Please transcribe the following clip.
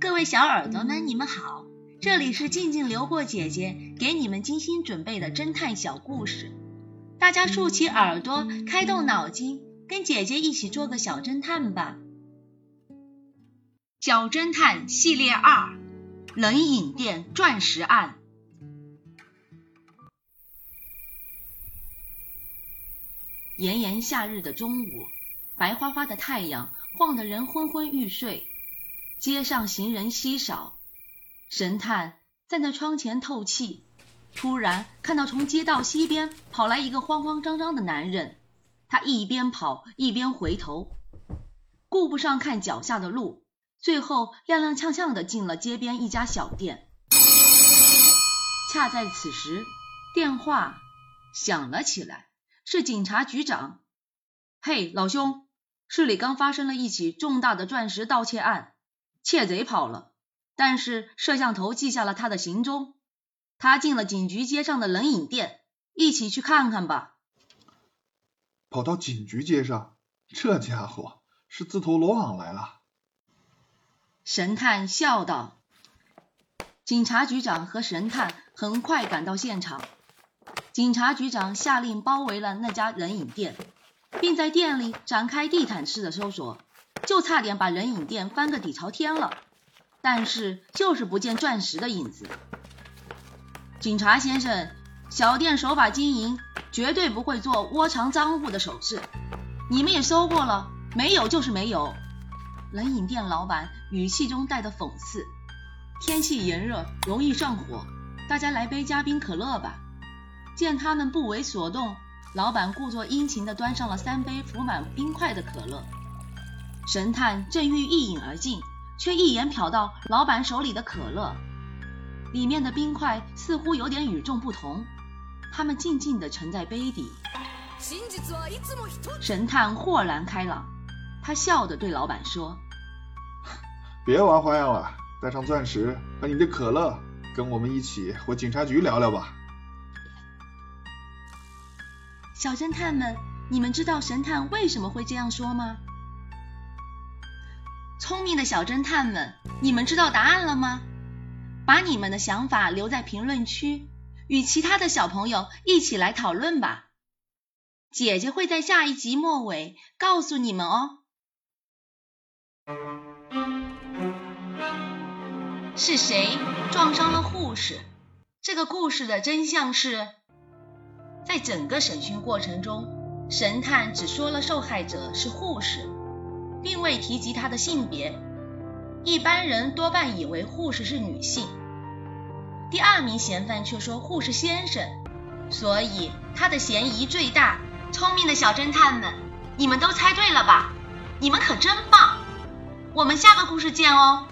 各位小耳朵们，你们好，这里是静静流过姐姐给你们精心准备的侦探小故事，大家竖起耳朵，开动脑筋，跟姐姐一起做个小侦探吧。小侦探系列二：冷饮店钻石案。炎炎夏日的中午，白花花的太阳晃得人昏昏欲睡。街上行人稀少，神探站在窗前透气。突然看到从街道西边跑来一个慌慌张张的男人，他一边跑一边回头，顾不上看脚下的路，最后踉踉跄跄的进了街边一家小店。恰在此时，电话响了起来，是警察局长。嘿，老兄，市里刚发生了一起重大的钻石盗窃案。窃贼跑了，但是摄像头记下了他的行踪。他进了警局街上的冷饮店，一起去看看吧。跑到警局街上，这家伙是自投罗网来了。神探笑道。警察局长和神探很快赶到现场。警察局长下令包围了那家冷饮店，并在店里展开地毯式的搜索。就差点把人影店翻个底朝天了，但是就是不见钻石的影子。警察先生，小店守法经营，绝对不会做窝藏赃物的手势。你们也搜过了，没有就是没有。冷饮店老板语气中带着讽刺。天气炎热，容易上火，大家来杯加冰可乐吧。见他们不为所动，老板故作殷勤地端上了三杯浮满冰块的可乐。神探正欲一饮而尽，却一眼瞟到老板手里的可乐，里面的冰块似乎有点与众不同，他们静静地沉在杯底。神探豁然开朗，他笑着对老板说：“ 别玩花样了，带上钻石和你的可乐，跟我们一起回警察局聊聊吧。”小侦探们，你们知道神探为什么会这样说吗？聪明的小侦探们，你们知道答案了吗？把你们的想法留在评论区，与其他的小朋友一起来讨论吧。姐姐会在下一集末尾告诉你们哦。是谁撞伤了护士？这个故事的真相是，在整个审讯过程中，神探只说了受害者是护士。并未提及他的性别，一般人多半以为护士是女性。第二名嫌犯却说护士先生，所以他的嫌疑最大。聪明的小侦探们，你们都猜对了吧？你们可真棒！我们下个故事见哦。